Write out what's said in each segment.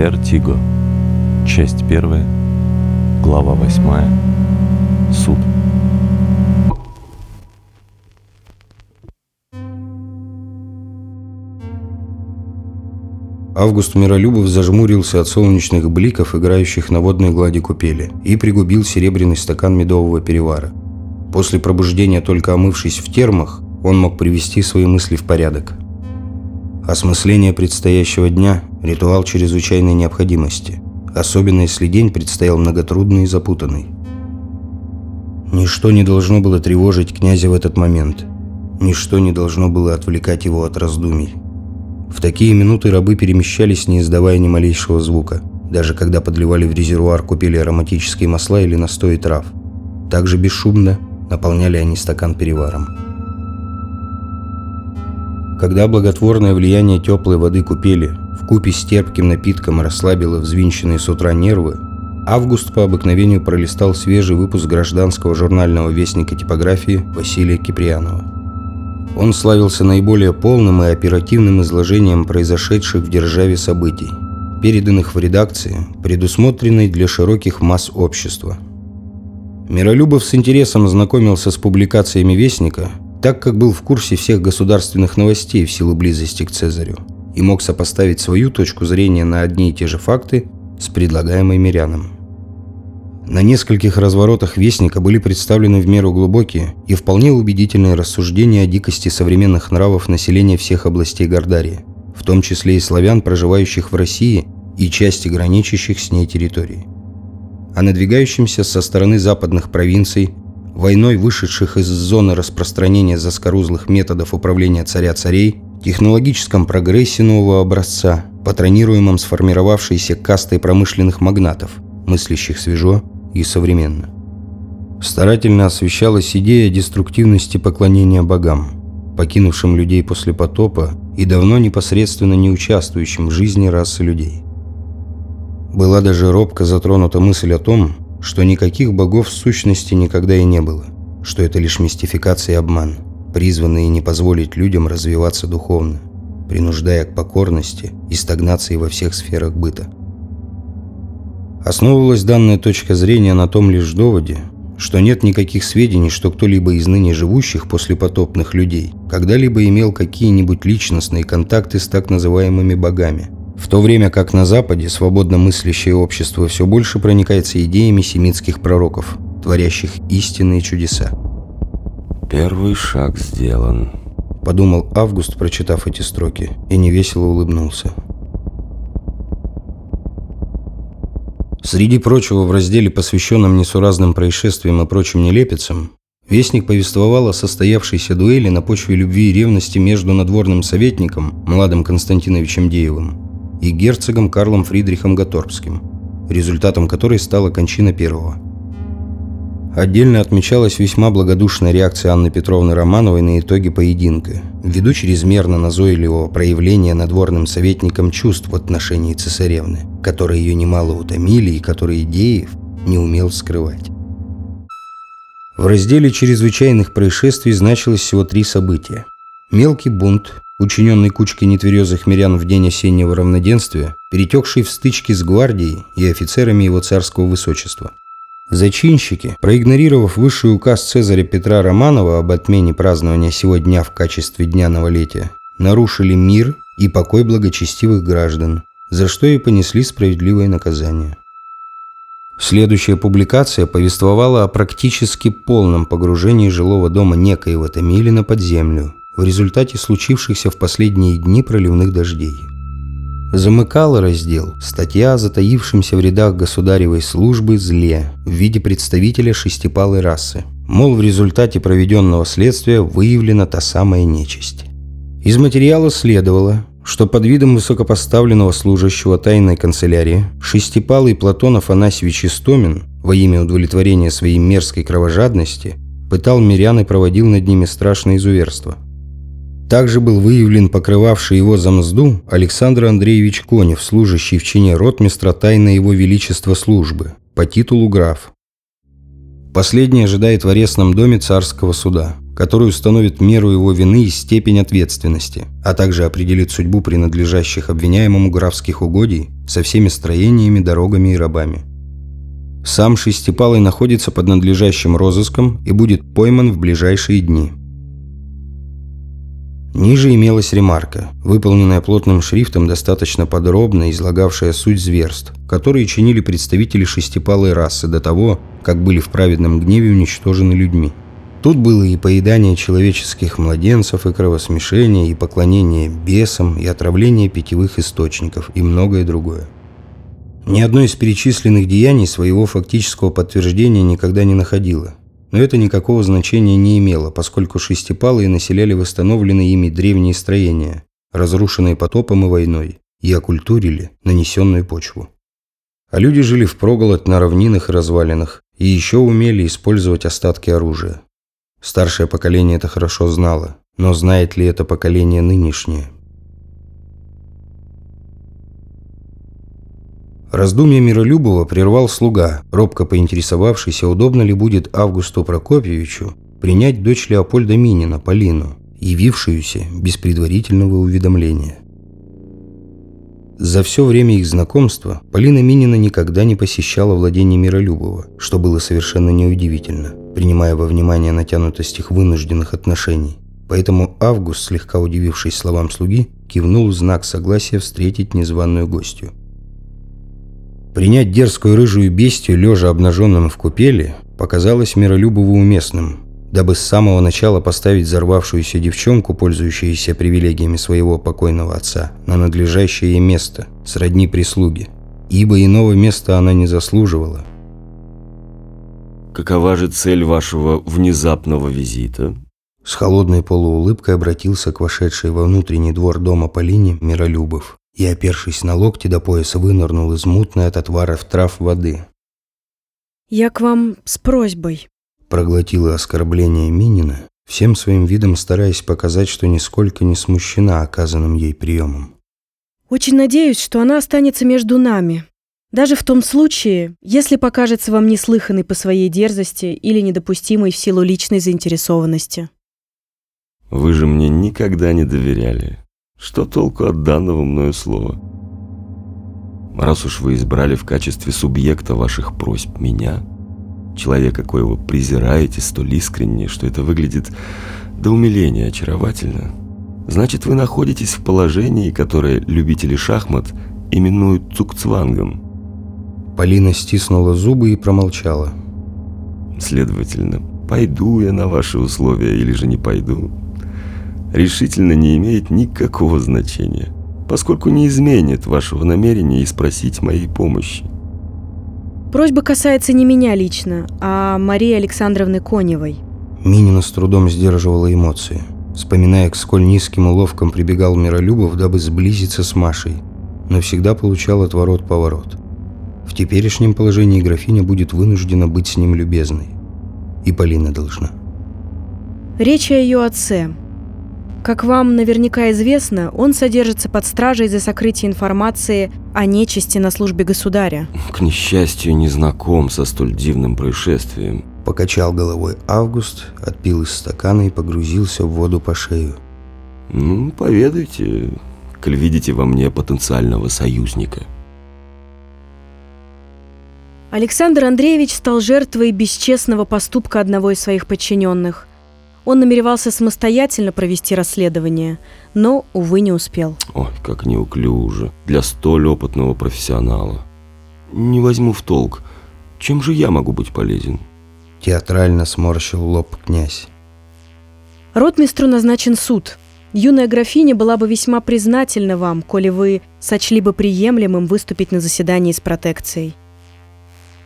Вертиго. Часть первая. Глава восьмая. Суд. Август Миролюбов зажмурился от солнечных бликов, играющих на водной глади купели, и пригубил серебряный стакан медового перевара. После пробуждения, только омывшись в термах, он мог привести свои мысли в порядок. Осмысление предстоящего дня – ритуал чрезвычайной необходимости, особенно если день предстоял многотрудный и запутанный. Ничто не должно было тревожить князя в этот момент. Ничто не должно было отвлекать его от раздумий. В такие минуты рабы перемещались, не издавая ни малейшего звука, даже когда подливали в резервуар купили ароматические масла или настои трав. Также бесшумно наполняли они стакан переваром. Когда благотворное влияние теплой воды купели в купе с терпким напитком расслабило взвинченные с утра нервы, Август по обыкновению пролистал свежий выпуск гражданского журнального вестника типографии Василия Киприянова. Он славился наиболее полным и оперативным изложением произошедших в державе событий, переданных в редакции, предусмотренной для широких масс общества. Миролюбов с интересом знакомился с публикациями Вестника, так как был в курсе всех государственных новостей в силу близости к Цезарю и мог сопоставить свою точку зрения на одни и те же факты с предлагаемой миряном. На нескольких разворотах Вестника были представлены в меру глубокие и вполне убедительные рассуждения о дикости современных нравов населения всех областей Гордарии, в том числе и славян, проживающих в России и части граничащих с ней территорий. О надвигающемся со стороны западных провинций войной вышедших из зоны распространения заскорузлых методов управления царя-царей, технологическом прогрессе нового образца, патронируемом сформировавшейся кастой промышленных магнатов, мыслящих свежо и современно. Старательно освещалась идея деструктивности поклонения богам, покинувшим людей после потопа и давно непосредственно не участвующим в жизни расы людей. Была даже робко затронута мысль о том, что никаких богов в сущности никогда и не было, что это лишь мистификация и обман, призванные не позволить людям развиваться духовно, принуждая к покорности и стагнации во всех сферах быта. Основывалась данная точка зрения на том лишь доводе, что нет никаких сведений, что кто-либо из ныне живущих послепотопных людей когда-либо имел какие-нибудь личностные контакты с так называемыми богами – в то время как на Западе свободно мыслящее общество все больше проникается идеями семитских пророков, творящих истинные чудеса. Первый шаг сделан. Подумал Август, прочитав эти строки, и невесело улыбнулся. Среди прочего в разделе, посвященном несуразным происшествиям и прочим нелепицам, Вестник повествовал о состоявшейся дуэли на почве любви и ревности между надворным советником, Младым Константиновичем Деевым, и герцогом Карлом Фридрихом Гаторбским, результатом которой стала кончина первого. Отдельно отмечалась весьма благодушная реакция Анны Петровны Романовой на итоги поединка, ввиду чрезмерно назойливого проявления надворным советником чувств в отношении цесаревны, которые ее немало утомили и которые Деев не умел скрывать. В разделе чрезвычайных происшествий значилось всего три события. Мелкий бунт, учиненный кучкой нетверезых мирян в день осеннего равноденствия, перетекший в стычки с гвардией и офицерами его царского высочества. Зачинщики, проигнорировав высший указ Цезаря Петра Романова об отмене празднования сего дня в качестве дня новолетия, нарушили мир и покой благочестивых граждан, за что и понесли справедливое наказание. Следующая публикация повествовала о практически полном погружении жилого дома некоего Томилина под землю, в результате случившихся в последние дни проливных дождей. Замыкала раздел статья о затаившемся в рядах государевой службы зле в виде представителя шестипалой расы. Мол, в результате проведенного следствия выявлена та самая нечисть. Из материала следовало, что под видом высокопоставленного служащего тайной канцелярии шестипалый Платон Афанасьевич Истомин во имя удовлетворения своей мерзкой кровожадности пытал мирян и проводил над ними страшное изуверство – также был выявлен покрывавший его за мзду Александр Андреевич Конев, служащий в чине ротмистра тайной его величества службы, по титулу граф. Последний ожидает в арестном доме царского суда, который установит меру его вины и степень ответственности, а также определит судьбу принадлежащих обвиняемому графских угодий со всеми строениями, дорогами и рабами. Сам Шестипалый находится под надлежащим розыском и будет пойман в ближайшие дни. Ниже имелась ремарка, выполненная плотным шрифтом, достаточно подробно излагавшая суть зверств, которые чинили представители шестипалой расы до того, как были в праведном гневе уничтожены людьми. Тут было и поедание человеческих младенцев, и кровосмешение, и поклонение бесам, и отравление питьевых источников, и многое другое. Ни одно из перечисленных деяний своего фактического подтверждения никогда не находило. Но это никакого значения не имело, поскольку шестипалые населяли восстановленные ими древние строения, разрушенные потопом и войной, и окультурили нанесенную почву. А люди жили впроголодь на равнинах и развалинах, и еще умели использовать остатки оружия. Старшее поколение это хорошо знало, но знает ли это поколение нынешнее – Раздумья Миролюбова прервал слуга, робко поинтересовавшийся, удобно ли будет Августу Прокопьевичу принять дочь Леопольда Минина, Полину, явившуюся без предварительного уведомления. За все время их знакомства Полина Минина никогда не посещала владение Миролюбова, что было совершенно неудивительно, принимая во внимание натянутость их вынужденных отношений. Поэтому Август, слегка удивившись словам слуги, кивнул в знак согласия встретить незваную гостью. Принять дерзкую рыжую бестию, лежа обнаженным в купели, показалось Миролюбову уместным, дабы с самого начала поставить взорвавшуюся девчонку, пользующуюся привилегиями своего покойного отца, на надлежащее место, сродни прислуги, ибо иного места она не заслуживала. «Какова же цель вашего внезапного визита?» С холодной полуулыбкой обратился к вошедшей во внутренний двор дома Полине Миролюбов и, опершись на локти до пояса, вынырнул из мутной от отваров трав воды. «Я к вам с просьбой», — проглотила оскорбление Минина, всем своим видом стараясь показать, что нисколько не смущена оказанным ей приемом. «Очень надеюсь, что она останется между нами, даже в том случае, если покажется вам неслыханной по своей дерзости или недопустимой в силу личной заинтересованности». «Вы же мне никогда не доверяли», что толку от данного мною слова? Раз уж вы избрали в качестве субъекта ваших просьб меня, человека, коего презираете столь искренне, что это выглядит до умиления очаровательно, значит, вы находитесь в положении, которое любители шахмат именуют цукцвангом. Полина стиснула зубы и промолчала. Следовательно, пойду я на ваши условия или же не пойду, решительно не имеет никакого значения, поскольку не изменит вашего намерения и спросить моей помощи. Просьба касается не меня лично, а Марии Александровны Коневой. Минина с трудом сдерживала эмоции, вспоминая, к сколь низким уловкам прибегал Миролюбов, дабы сблизиться с Машей, но всегда получал отворот-поворот. В теперешнем положении графиня будет вынуждена быть с ним любезной. И Полина должна. Речь о ее отце, как вам наверняка известно, он содержится под стражей за сокрытие информации о нечисти на службе государя. К несчастью, не знаком со столь дивным происшествием. Покачал головой Август, отпил из стакана и погрузился в воду по шею. Ну, поведайте, коль видите во мне потенциального союзника. Александр Андреевич стал жертвой бесчестного поступка одного из своих подчиненных. Он намеревался самостоятельно провести расследование, но, увы, не успел. Ой, как неуклюже. Для столь опытного профессионала. Не возьму в толк. Чем же я могу быть полезен? Театрально сморщил лоб князь. Ротмистру назначен суд. Юная графиня была бы весьма признательна вам, коли вы сочли бы приемлемым выступить на заседании с протекцией.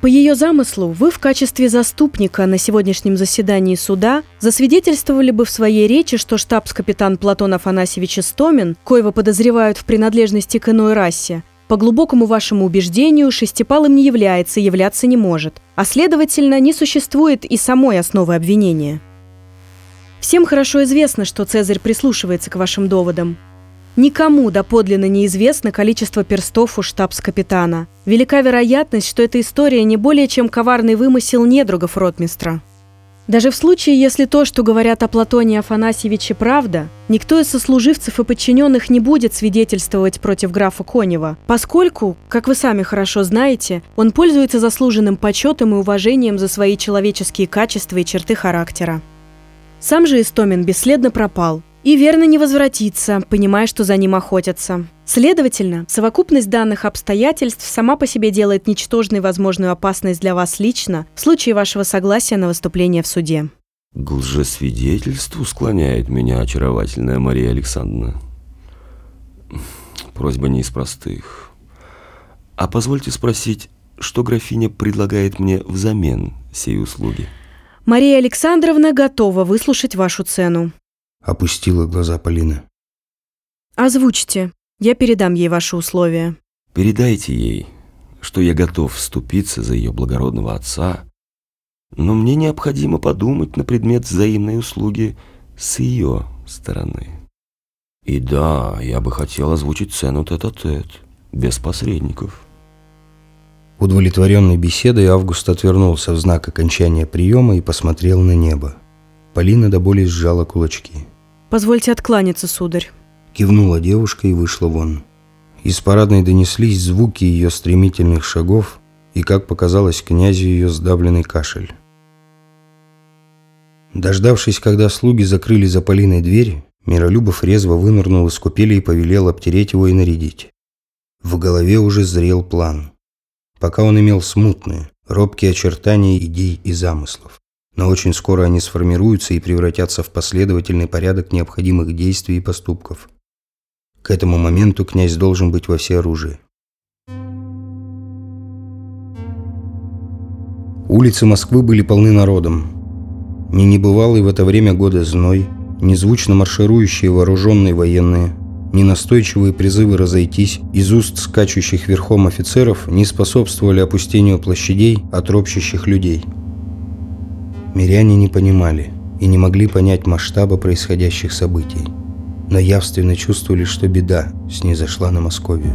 По ее замыслу, вы в качестве заступника на сегодняшнем заседании суда засвидетельствовали бы в своей речи, что штабс-капитан Платон Афанасьевич Истомин, коего подозревают в принадлежности к иной расе, по глубокому вашему убеждению, шестипалым не является являться не может, а следовательно, не существует и самой основы обвинения. Всем хорошо известно, что Цезарь прислушивается к вашим доводам. Никому доподлинно неизвестно количество перстов у штабс-капитана. Велика вероятность, что эта история не более чем коварный вымысел недругов ротмистра. Даже в случае, если то, что говорят о Платоне Афанасьевиче, правда, никто из сослуживцев и подчиненных не будет свидетельствовать против графа Конева, поскольку, как вы сами хорошо знаете, он пользуется заслуженным почетом и уважением за свои человеческие качества и черты характера. Сам же Истомин бесследно пропал и верно не возвратится, понимая, что за ним охотятся. Следовательно, совокупность данных обстоятельств сама по себе делает ничтожной возможную опасность для вас лично в случае вашего согласия на выступление в суде. К лжесвидетельству склоняет меня очаровательная Мария Александровна. Просьба не из простых. А позвольте спросить, что графиня предлагает мне взамен сей услуги? Мария Александровна готова выслушать вашу цену. Опустила глаза Полина. Озвучьте. Я передам ей ваши условия. Передайте ей, что я готов вступиться за ее благородного отца, но мне необходимо подумать на предмет взаимной услуги с ее стороны. И да, я бы хотел озвучить цену тет-а-тет, без посредников. Удовлетворенной беседой Август отвернулся в знак окончания приема и посмотрел на небо. Полина до боли сжала кулачки. Позвольте откланяться, сударь. Кивнула девушка и вышла вон. Из парадной донеслись звуки ее стремительных шагов и, как показалось князю, ее сдавленный кашель. Дождавшись, когда слуги закрыли за Полиной дверь, Миролюбов резво вынырнул из купели и повелел обтереть его и нарядить. В голове уже зрел план. Пока он имел смутные, робкие очертания идей и замыслов. Но очень скоро они сформируются и превратятся в последовательный порядок необходимых действий и поступков – к этому моменту князь должен быть во всеоружии. Улицы Москвы были полны народом. Ни небывалый в это время года зной, ни звучно марширующие вооруженные военные, ни настойчивые призывы разойтись из уст скачущих верхом офицеров не способствовали опустению площадей от ропщущих людей. Миряне не понимали и не могли понять масштаба происходящих событий но явственно чувствовали, что беда снизошла на Московию.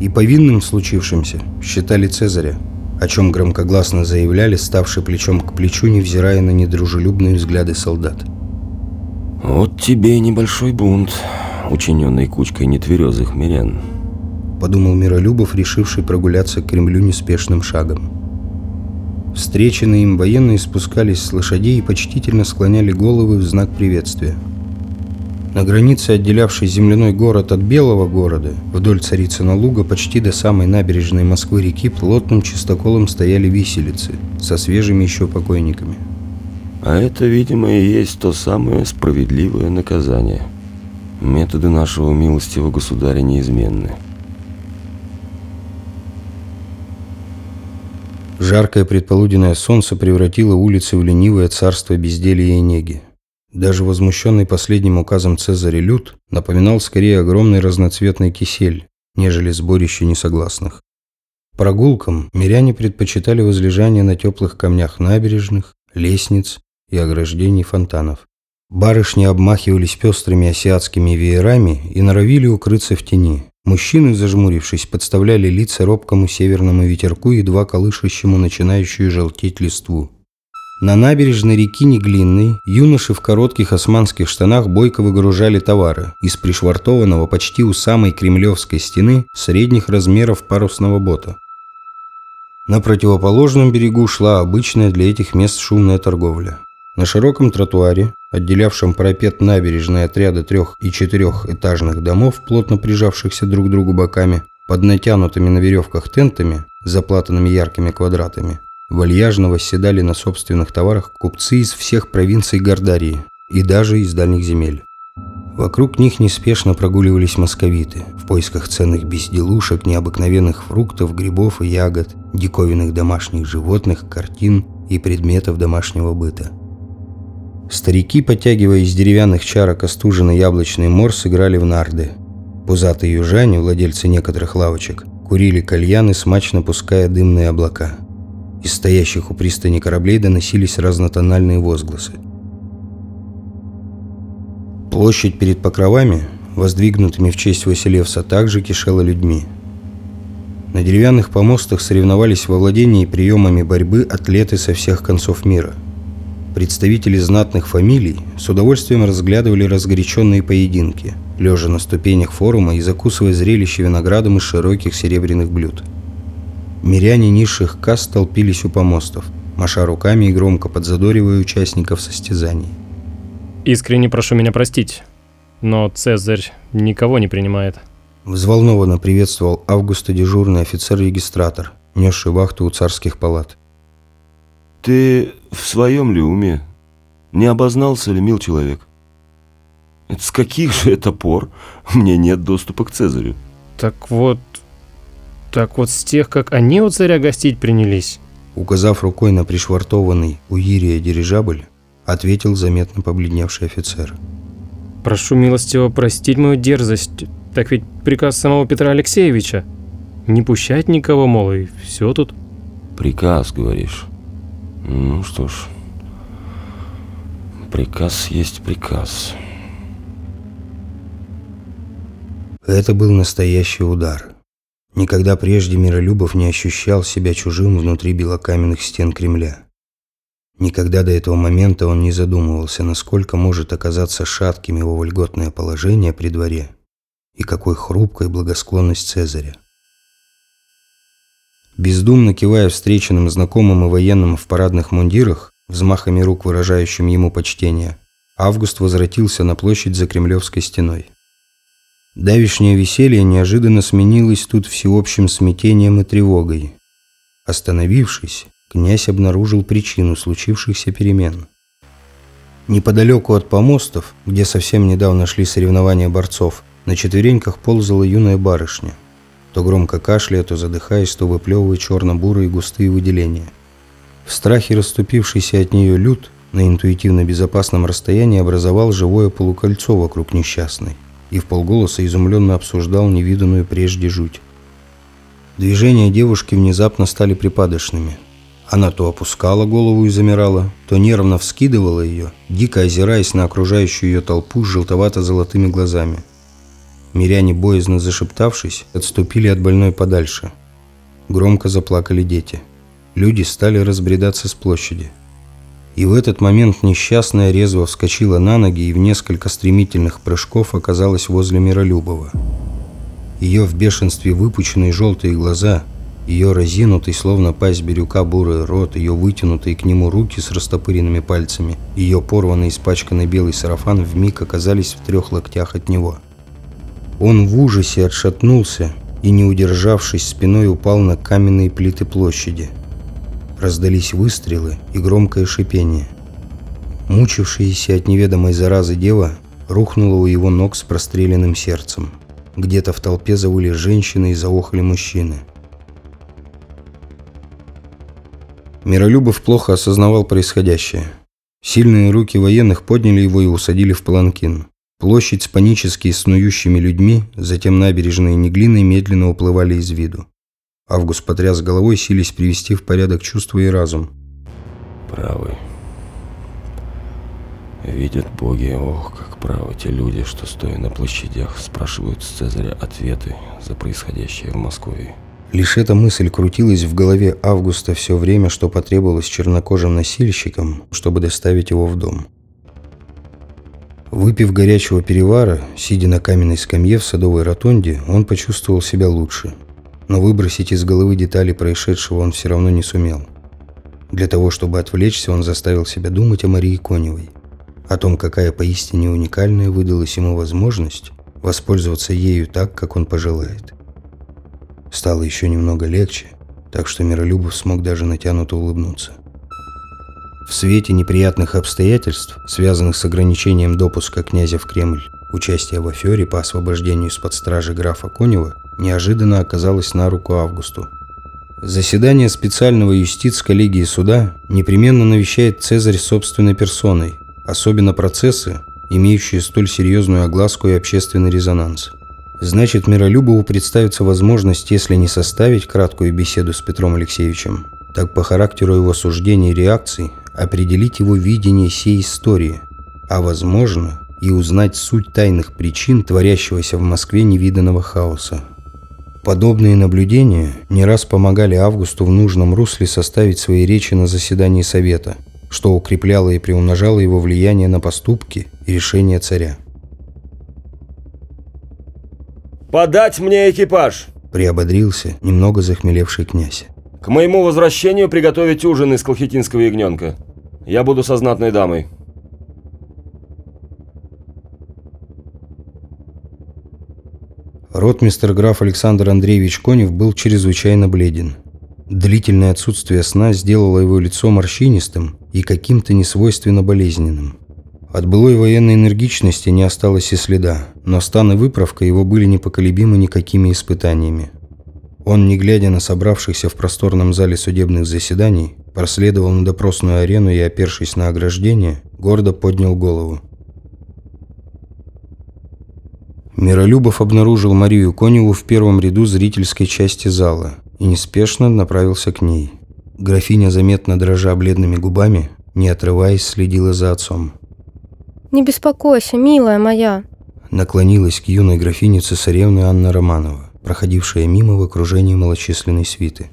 И повинным случившимся считали Цезаря, о чем громкогласно заявляли, ставшие плечом к плечу, невзирая на недружелюбные взгляды солдат. «Вот тебе и небольшой бунт, учиненный кучкой нетверезых мирян», подумал Миролюбов, решивший прогуляться к Кремлю неспешным шагом. Встреченные им военные спускались с лошадей и почтительно склоняли головы в знак приветствия – на границе, отделявшей земляной город от Белого города, вдоль Царицына луга почти до самой набережной Москвы-реки плотным чистоколом стояли виселицы со свежими еще покойниками. А это, видимо, и есть то самое справедливое наказание. Методы нашего милостивого государя неизменны. Жаркое предполуденное солнце превратило улицы в ленивое царство безделья и неги. Даже возмущенный последним указом Цезаря Люд напоминал скорее огромный разноцветный кисель, нежели сборище несогласных. Прогулкам миряне предпочитали возлежание на теплых камнях набережных, лестниц и ограждений фонтанов. Барышни обмахивались пестрыми асиатскими веерами и норовили укрыться в тени. Мужчины, зажмурившись, подставляли лица робкому северному ветерку, едва колышущему начинающую желтеть листву. На набережной реки Неглинной юноши в коротких османских штанах бойко выгружали товары из пришвартованного почти у самой кремлевской стены средних размеров парусного бота. На противоположном берегу шла обычная для этих мест шумная торговля. На широком тротуаре, отделявшем парапет набережной отряда трех- и четырехэтажных домов, плотно прижавшихся друг к другу боками, под натянутыми на веревках тентами, заплатанными яркими квадратами, Вальяжно восседали на собственных товарах купцы из всех провинций Гордарии и даже из дальних земель. Вокруг них неспешно прогуливались московиты в поисках ценных безделушек, необыкновенных фруктов, грибов и ягод, диковинных домашних животных, картин и предметов домашнего быта. Старики, подтягивая из деревянных чарок остуженный яблочный морс, играли в нарды. Пузатые южане, владельцы некоторых лавочек, курили кальяны, смачно пуская дымные облака – из стоящих у пристани кораблей доносились разнотональные возгласы. Площадь перед покровами, воздвигнутыми в честь Василевса, также кишела людьми. На деревянных помостах соревновались во владении приемами борьбы атлеты со всех концов мира. Представители знатных фамилий с удовольствием разглядывали разгоряченные поединки, лежа на ступенях форума и закусывая зрелище виноградом из широких серебряных блюд. Миряне низших каст толпились у помостов, маша руками и громко подзадоривая участников состязаний. Искренне прошу меня простить, но Цезарь никого не принимает. Взволнованно приветствовал Августа дежурный офицер-регистратор, несший вахту у царских палат. Ты в своем ли уме? Не обознался ли, мил человек? Это с каких же это пор мне нет доступа к Цезарю? Так вот, так вот с тех, как они у царя гостить принялись. Указав рукой на пришвартованный у Ирия дирижабль, ответил заметно побледневший офицер. Прошу милостиво простить мою дерзость. Так ведь приказ самого Петра Алексеевича. Не пущать никого, мол, и все тут. Приказ, говоришь? Ну что ж, приказ есть приказ. Это был настоящий удар. Никогда прежде Миролюбов не ощущал себя чужим внутри белокаменных стен Кремля. Никогда до этого момента он не задумывался, насколько может оказаться шатким его вольготное положение при дворе и какой хрупкой благосклонность Цезаря. Бездумно кивая встреченным знакомым и военным в парадных мундирах, взмахами рук выражающим ему почтение, Август возвратился на площадь за Кремлевской стеной. Давишнее веселье неожиданно сменилось тут всеобщим смятением и тревогой. Остановившись, князь обнаружил причину случившихся перемен. Неподалеку от помостов, где совсем недавно шли соревнования борцов, на четвереньках ползала юная барышня. То громко кашляя, то задыхаясь, то выплевывая черно-бурые густые выделения. В страхе расступившийся от нее люд на интуитивно безопасном расстоянии образовал живое полукольцо вокруг несчастной и в полголоса изумленно обсуждал невиданную прежде жуть. Движения девушки внезапно стали припадочными – она то опускала голову и замирала, то нервно вскидывала ее, дико озираясь на окружающую ее толпу с желтовато-золотыми глазами. Миряне, боязно зашептавшись, отступили от больной подальше. Громко заплакали дети. Люди стали разбредаться с площади. И в этот момент несчастная резво вскочила на ноги и в несколько стремительных прыжков оказалась возле Миролюбова. Ее в бешенстве выпученные желтые глаза – ее разинутый, словно пасть бирюка, бурый рот, ее вытянутые к нему руки с растопыренными пальцами, ее порванный, испачканный белый сарафан вмиг оказались в трех локтях от него. Он в ужасе отшатнулся и, не удержавшись, спиной упал на каменные плиты площади. Раздались выстрелы и громкое шипение. Мучившаяся от неведомой заразы дева рухнула у его ног с простреленным сердцем. Где-то в толпе завыли женщины и заохали мужчины. Миролюбов плохо осознавал происходящее. Сильные руки военных подняли его и усадили в паланкин. Площадь с панически снующими людьми, затем набережные Неглины медленно уплывали из виду. Август потряс головой, сились привести в порядок чувства и разум. Правы. Видят боги, ох, как правы те люди, что, стоя на площадях, спрашивают с Цезаря ответы за происходящее в Москве. Лишь эта мысль крутилась в голове Августа все время, что потребовалось чернокожим носильщикам, чтобы доставить его в дом. Выпив горячего перевара, сидя на каменной скамье в садовой ротонде, он почувствовал себя лучше. Но выбросить из головы детали происшедшего он все равно не сумел. Для того, чтобы отвлечься, он заставил себя думать о Марии Коневой. О том, какая поистине уникальная выдалась ему возможность воспользоваться ею так, как он пожелает. Стало еще немного легче, так что Миролюбов смог даже натянуто улыбнуться. В свете неприятных обстоятельств, связанных с ограничением допуска князя в Кремль, участие в афере по освобождению из-под стражи графа Конева неожиданно оказалось на руку Августу. Заседание специального юстиц коллегии суда непременно навещает Цезарь собственной персоной, особенно процессы, имеющие столь серьезную огласку и общественный резонанс – Значит, Миролюбову представится возможность, если не составить краткую беседу с Петром Алексеевичем, так по характеру его суждений и реакций определить его видение всей истории, а возможно и узнать суть тайных причин творящегося в Москве невиданного хаоса. Подобные наблюдения не раз помогали Августу в нужном русле составить свои речи на заседании Совета, что укрепляло и приумножало его влияние на поступки и решения царя. «Подать мне экипаж!» Приободрился немного захмелевший князь. «К моему возвращению приготовить ужин из колхетинского ягненка. Я буду со знатной дамой». Ротмистер граф Александр Андреевич Конев был чрезвычайно бледен. Длительное отсутствие сна сделало его лицо морщинистым и каким-то несвойственно болезненным. От былой военной энергичности не осталось и следа, но стан и выправка его были непоколебимы никакими испытаниями. Он, не глядя на собравшихся в просторном зале судебных заседаний, проследовал на допросную арену и, опершись на ограждение, гордо поднял голову. Миролюбов обнаружил Марию Коневу в первом ряду зрительской части зала и неспешно направился к ней. Графиня, заметно дрожа бледными губами, не отрываясь, следила за отцом. «Не беспокойся, милая моя!» Наклонилась к юной графине цесаревны Анна Романова, проходившая мимо в окружении малочисленной свиты.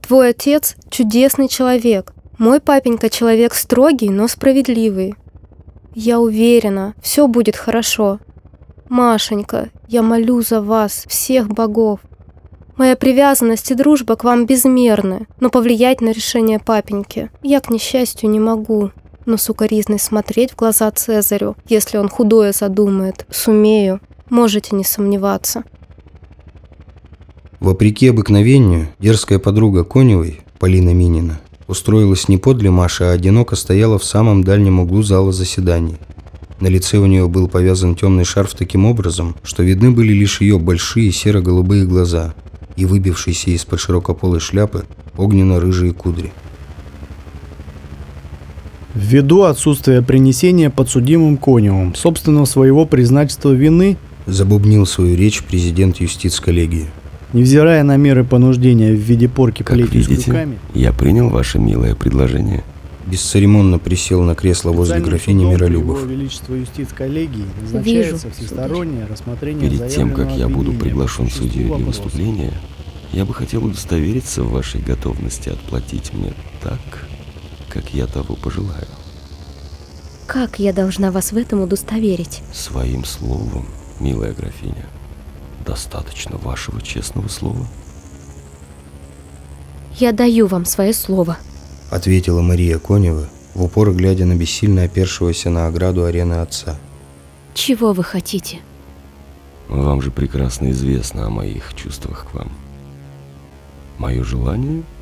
«Твой отец – чудесный человек. Мой папенька – человек строгий, но справедливый. Я уверена, все будет хорошо. Машенька, я молю за вас, всех богов. Моя привязанность и дружба к вам безмерны, но повлиять на решение папеньки я, к несчастью, не могу. Но сукоризной смотреть в глаза Цезарю, если он худое задумает, сумею, можете не сомневаться. Вопреки обыкновению, дерзкая подруга Коневой, Полина Минина, устроилась не подле Маши, а одиноко стояла в самом дальнем углу зала заседаний – на лице у нее был повязан темный шарф таким образом, что видны были лишь ее большие серо-голубые глаза и выбившиеся из-под широкополой шляпы огненно-рыжие кудри. Ввиду отсутствия принесения подсудимым Коневым собственного своего признательства вины, забубнил свою речь президент юстиц-коллегии. Невзирая на меры понуждения в виде порки как плетью видите, руками, я принял ваше милое предложение. Бесцеремонно присел на кресло возле графини Миролюбов. Его Величество юстиц коллегии назначается Вижу, всестороннее рассмотрение Перед тем, как я буду приглашен судьей для выступления, я бы хотел удостовериться в вашей готовности отплатить мне так, как я того пожелаю. Как я должна вас в этом удостоверить? Своим словом, милая графиня. Достаточно вашего честного слова. Я даю вам свое слово. Ответила Мария Конева, в упор глядя на бессильно опершегося на ограду арены отца. Чего вы хотите? Вам же прекрасно известно о моих чувствах к вам. Мое желание –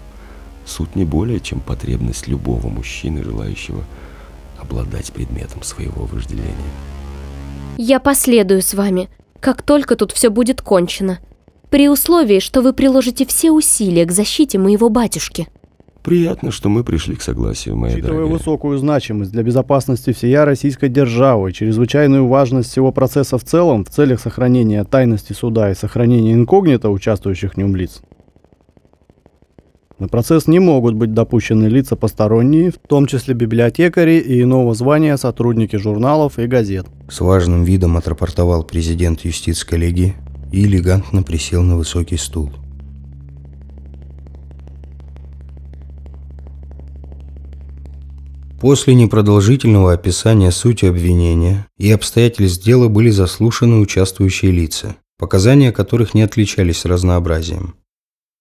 суть не более, чем потребность любого мужчины, желающего обладать предметом своего вожделения. Я последую с вами, как только тут все будет кончено. При условии, что вы приложите все усилия к защите моего батюшки. Приятно, что мы пришли к согласию, моя Учитывая дорогая. высокую значимость для безопасности всея российской державы и чрезвычайную важность всего процесса в целом в целях сохранения тайности суда и сохранения инкогнито участвующих в нем лиц, на процесс не могут быть допущены лица посторонние, в том числе библиотекари и иного звания сотрудники журналов и газет. С важным видом отрапортовал президент юстиц-коллегии и элегантно присел на высокий стул. После непродолжительного описания сути обвинения и обстоятельств дела были заслушаны участвующие лица, показания которых не отличались разнообразием.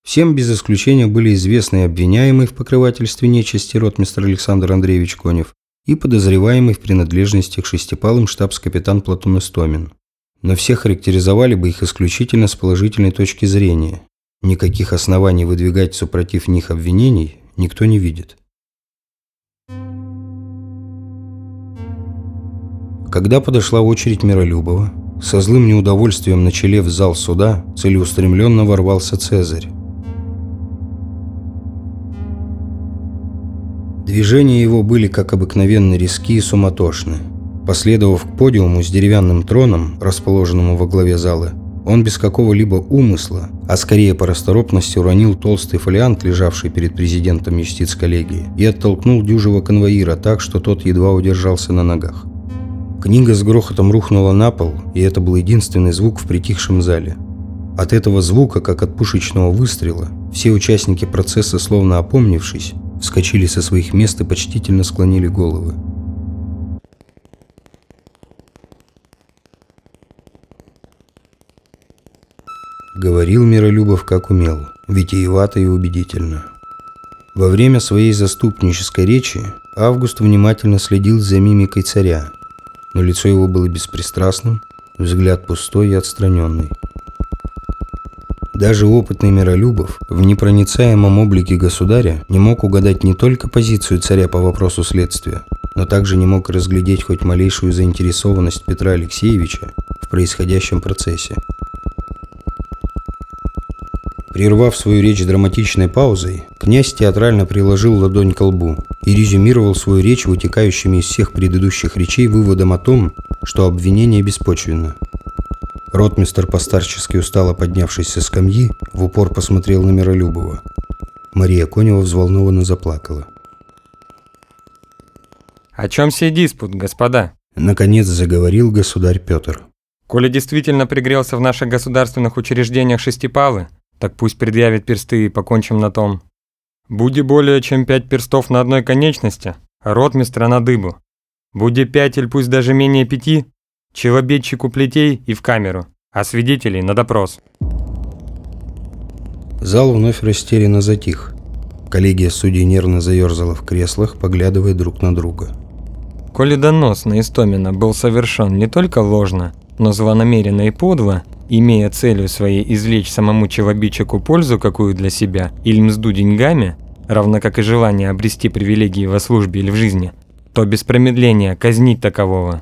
Всем без исключения были известны обвиняемый в покрывательстве нечисти ротмистр Александр Андреевич Конев и подозреваемый в принадлежности к шестипалым штабс-капитан Платон Истомин. Но все характеризовали бы их исключительно с положительной точки зрения. Никаких оснований выдвигать супротив них обвинений никто не видит. Когда подошла очередь Миролюбова, со злым неудовольствием на челе в зал суда целеустремленно ворвался Цезарь. Движения его были, как обыкновенно, резки и суматошны. Последовав к подиуму с деревянным троном, расположенному во главе зала, он без какого-либо умысла, а скорее по расторопности уронил толстый фолиант, лежавший перед президентом юстиц-коллегии, и оттолкнул дюжего конвоира так, что тот едва удержался на ногах. Книга с грохотом рухнула на пол, и это был единственный звук в притихшем зале. От этого звука, как от пушечного выстрела, все участники процесса, словно опомнившись, вскочили со своих мест и почтительно склонили головы. Говорил Миролюбов как умел, витиевато и убедительно. Во время своей заступнической речи Август внимательно следил за мимикой царя, но лицо его было беспристрастным, взгляд пустой и отстраненный. Даже опытный Миролюбов в непроницаемом облике государя не мог угадать не только позицию царя по вопросу следствия, но также не мог разглядеть хоть малейшую заинтересованность Петра Алексеевича в происходящем процессе. Прервав свою речь драматичной паузой, князь театрально приложил ладонь к лбу и резюмировал свою речь вытекающими из всех предыдущих речей выводом о том, что обвинение беспочвенно. Ротмистер, постарчески устало поднявшись со скамьи, в упор посмотрел на Миролюбова. Мария Конева взволнованно заплакала. «О чем сей диспут, господа?» Наконец заговорил государь Петр. «Коли действительно пригрелся в наших государственных учреждениях шестипалы, так пусть предъявит персты и покончим на том. Буди более чем пять перстов на одной конечности, а ротмистра на дыбу. Буди пять или пусть даже менее пяти, челобедчику плетей и в камеру, а свидетелей на допрос. Зал вновь растерянно затих. Коллегия судей нервно заерзала в креслах, поглядывая друг на друга. Коли донос на Истомина был совершен не только ложно, но злонамеренно и подло, имея целью своей извлечь самому челобитчику пользу какую для себя или мзду деньгами, равно как и желание обрести привилегии во службе или в жизни, то без промедления казнить такового.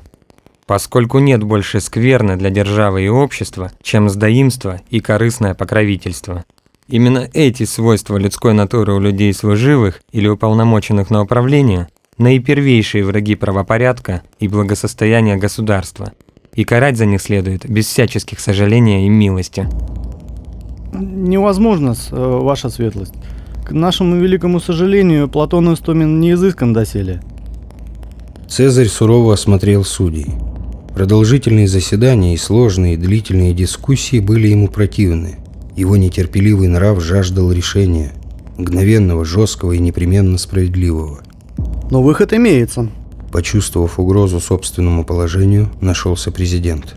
Поскольку нет больше скверны для державы и общества, чем сдаимство и корыстное покровительство. Именно эти свойства людской натуры у людей служивых или уполномоченных на управление – наипервейшие враги правопорядка и благосостояния государства – и карать за них следует без всяческих сожаления и милости. Невозможно, э, ваша светлость. К нашему великому сожалению, Платон Истомин не изыскан доселе. Цезарь сурово осмотрел судей. Продолжительные заседания и сложные длительные дискуссии были ему противны. Его нетерпеливый нрав жаждал решения, мгновенного, жесткого и непременно справедливого. Но выход имеется. Почувствовав угрозу собственному положению, нашелся президент.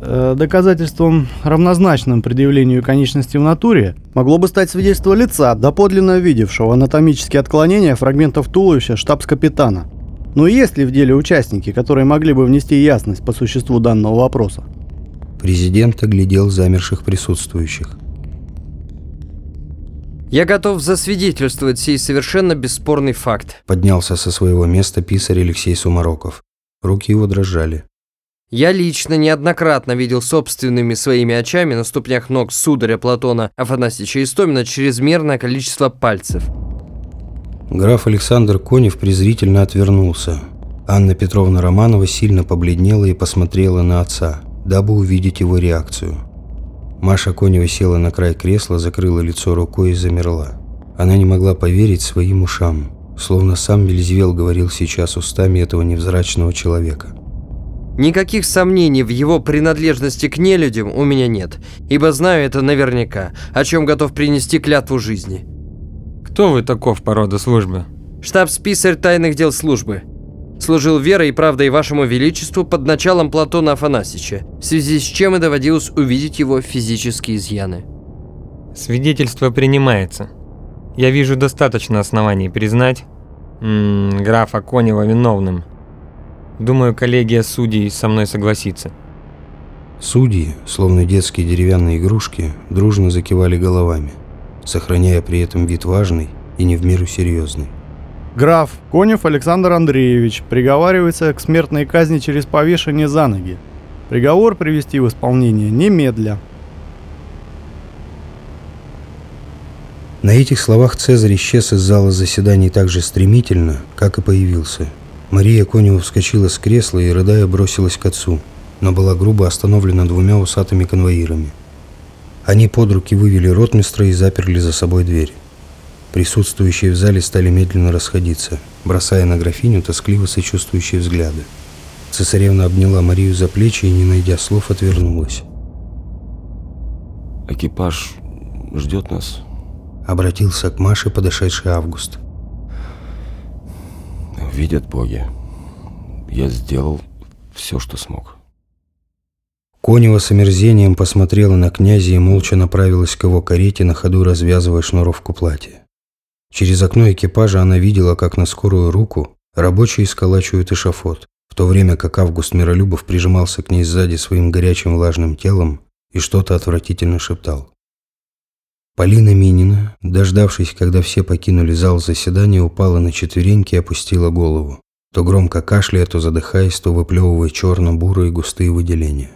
Э, доказательством, равнозначным предъявлению конечности в натуре, могло бы стать свидетельство лица, доподлинно видевшего анатомические отклонения фрагментов туловища штабс-капитана. Но есть ли в деле участники, которые могли бы внести ясность по существу данного вопроса? Президент оглядел замерших присутствующих. Я готов засвидетельствовать сей совершенно бесспорный факт. Поднялся со своего места писарь Алексей Сумароков. Руки его дрожали. Я лично неоднократно видел собственными своими очами на ступнях ног сударя Платона Афанасьевича Истомина чрезмерное количество пальцев. Граф Александр Конев презрительно отвернулся. Анна Петровна Романова сильно побледнела и посмотрела на отца, дабы увидеть его реакцию. Маша Конева села на край кресла, закрыла лицо рукой и замерла. Она не могла поверить своим ушам, словно сам Бельзевел говорил сейчас устами этого невзрачного человека. Никаких сомнений в его принадлежности к нелюдям у меня нет, ибо знаю это наверняка, о чем готов принести клятву жизни. Кто вы таков по роду службы? Штаб-списарь тайных дел службы служил верой и правдой вашему величеству под началом Платона Афанасьевича, в связи с чем и доводилось увидеть его физические изъяны. Свидетельство принимается. Я вижу достаточно оснований признать м -м, графа Конева виновным. Думаю, коллегия судей со мной согласится. Судьи, словно детские деревянные игрушки, дружно закивали головами, сохраняя при этом вид важный и не в меру серьезный. Граф Конев Александр Андреевич приговаривается к смертной казни через повешение за ноги. Приговор привести в исполнение немедля. На этих словах Цезарь исчез из зала заседаний так же стремительно, как и появился. Мария Конева вскочила с кресла и, рыдая, бросилась к отцу, но была грубо остановлена двумя усатыми конвоирами. Они под руки вывели ротмистра и заперли за собой дверь. Присутствующие в зале стали медленно расходиться, бросая на графиню тоскливо сочувствующие взгляды. Цесаревна обняла Марию за плечи и, не найдя слов, отвернулась. Экипаж ждет нас. Обратился к Маше подошедший Август. Видят боги. Я сделал все, что смог. Конева с омерзением посмотрела на князя и молча направилась к его карете, на ходу развязывая шнуровку платья. Через окно экипажа она видела, как на скорую руку рабочие сколачивают эшафот, в то время как Август Миролюбов прижимался к ней сзади своим горячим влажным телом и что-то отвратительно шептал. Полина Минина, дождавшись, когда все покинули зал заседания, упала на четвереньки и опустила голову, то громко кашляя, то задыхаясь, то выплевывая черно-бурые густые выделения.